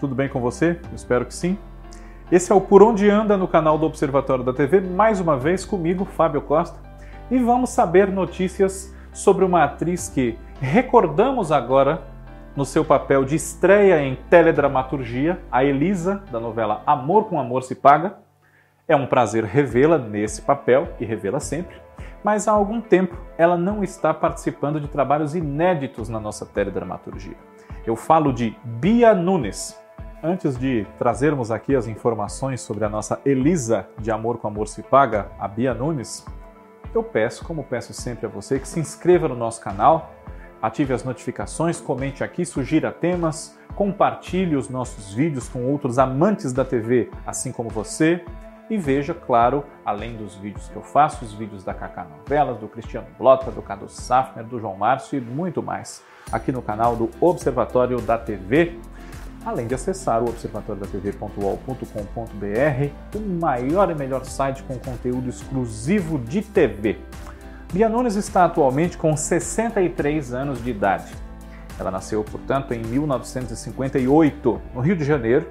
Tudo bem com você? Espero que sim. Esse é o Por Onde Anda no canal do Observatório da TV, mais uma vez comigo, Fábio Costa, e vamos saber notícias sobre uma atriz que recordamos agora no seu papel de estreia em teledramaturgia, a Elisa, da novela Amor com Amor se Paga. É um prazer revê-la nesse papel, e revê-la sempre, mas há algum tempo ela não está participando de trabalhos inéditos na nossa teledramaturgia. Eu falo de Bia Nunes. Antes de trazermos aqui as informações sobre a nossa Elisa de Amor com Amor se Paga, a Bia Nunes, eu peço, como peço sempre a você, que se inscreva no nosso canal, ative as notificações, comente aqui, sugira temas, compartilhe os nossos vídeos com outros amantes da TV, assim como você, e veja, claro, além dos vídeos que eu faço, os vídeos da Cacá Novelas, do Cristiano Blota, do Cadu Safner, do João Márcio e muito mais aqui no canal do Observatório da TV, além de acessar o observatoriodatv.ol.com.br, o maior e melhor site com conteúdo exclusivo de TV. Bia Nunes está atualmente com 63 anos de idade. Ela nasceu, portanto, em 1958, no Rio de Janeiro,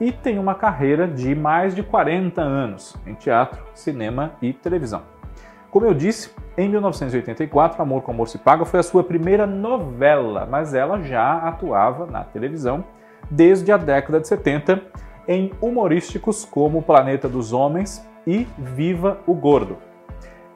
e tem uma carreira de mais de 40 anos em teatro, cinema e televisão. Como eu disse, em 1984, Amor com Amor se Paga foi a sua primeira novela, mas ela já atuava na televisão desde a década de 70 em humorísticos como Planeta dos Homens e Viva o Gordo.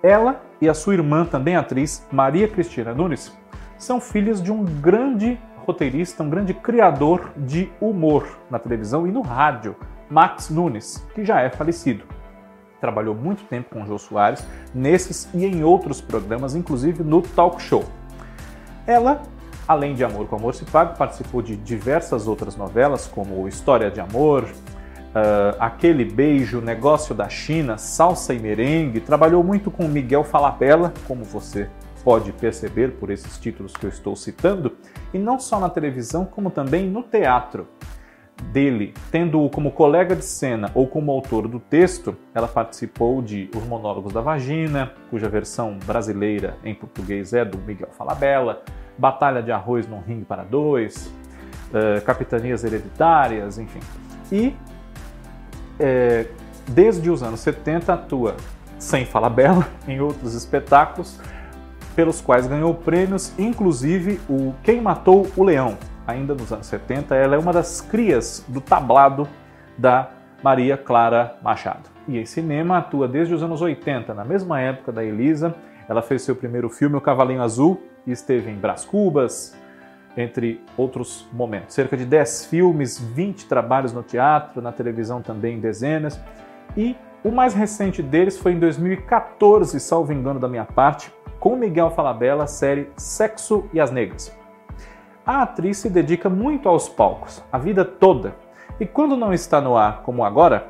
Ela e a sua irmã, também atriz, Maria Cristina Nunes, são filhas de um grande roteirista, um grande criador de humor na televisão e no rádio, Max Nunes, que já é falecido. Trabalhou muito tempo com Jô Soares nesses e em outros programas, inclusive no Talk Show. Ela, além de Amor com Amor se Paga, participou de diversas outras novelas, como História de Amor, uh, Aquele Beijo, Negócio da China, Salsa e Merengue. Trabalhou muito com Miguel Falabella, como você pode perceber por esses títulos que eu estou citando, e não só na televisão, como também no teatro. Dele, tendo-o como colega de cena ou como autor do texto, ela participou de Os Monólogos da Vagina, cuja versão brasileira em português é do Miguel Falabella, Batalha de Arroz num Ringue para Dois, uh, Capitanias Hereditárias, enfim. E é, desde os anos 70 atua sem Falabella em outros espetáculos, pelos quais ganhou prêmios, inclusive o Quem Matou o Leão, ainda nos anos 70. Ela é uma das crias do tablado da Maria Clara Machado. E em cinema atua desde os anos 80, na mesma época da Elisa. Ela fez seu primeiro filme, O Cavalinho Azul, e esteve em Brás Cubas, entre outros momentos. Cerca de 10 filmes, 20 trabalhos no teatro, na televisão também dezenas. E o mais recente deles foi em 2014, salvo engano da minha parte, com Miguel Falabella, a série Sexo e as Negras. A atriz se dedica muito aos palcos, a vida toda, e quando não está no ar, como agora,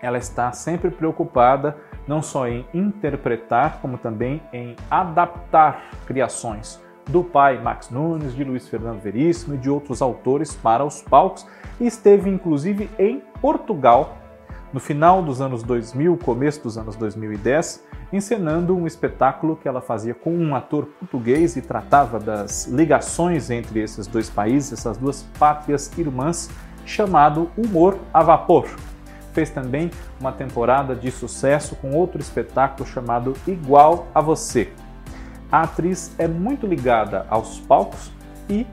ela está sempre preocupada não só em interpretar, como também em adaptar criações do pai Max Nunes, de Luiz Fernando Veríssimo e de outros autores para os palcos, e esteve inclusive em Portugal no final dos anos 2000, começo dos anos 2010, encenando um espetáculo que ela fazia com um ator português e tratava das ligações entre esses dois países, essas duas pátrias irmãs, chamado Humor a Vapor. Fez também uma temporada de sucesso com outro espetáculo chamado Igual a Você. A atriz é muito ligada aos palcos e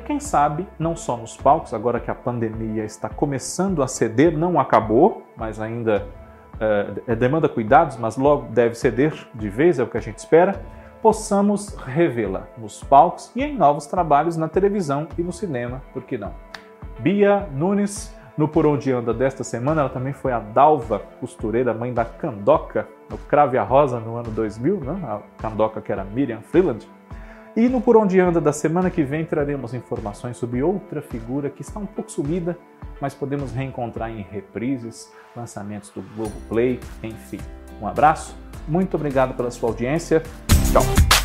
quem sabe, não só nos palcos, agora que a pandemia está começando a ceder, não acabou, mas ainda é, demanda cuidados, mas logo deve ceder de vez, é o que a gente espera, possamos revê-la nos palcos e em novos trabalhos na televisão e no cinema, por que não? Bia Nunes, no Por Onde Anda desta semana, ela também foi a Dalva, costureira, mãe da Candoca, no Crave a Rosa, no ano 2000, né? a Candoca que era Miriam Freeland, e no Por Onde Anda da semana que vem traremos informações sobre outra figura que está um pouco sumida, mas podemos reencontrar em reprises, lançamentos do Globo Play, enfim. Um abraço, muito obrigado pela sua audiência. Tchau.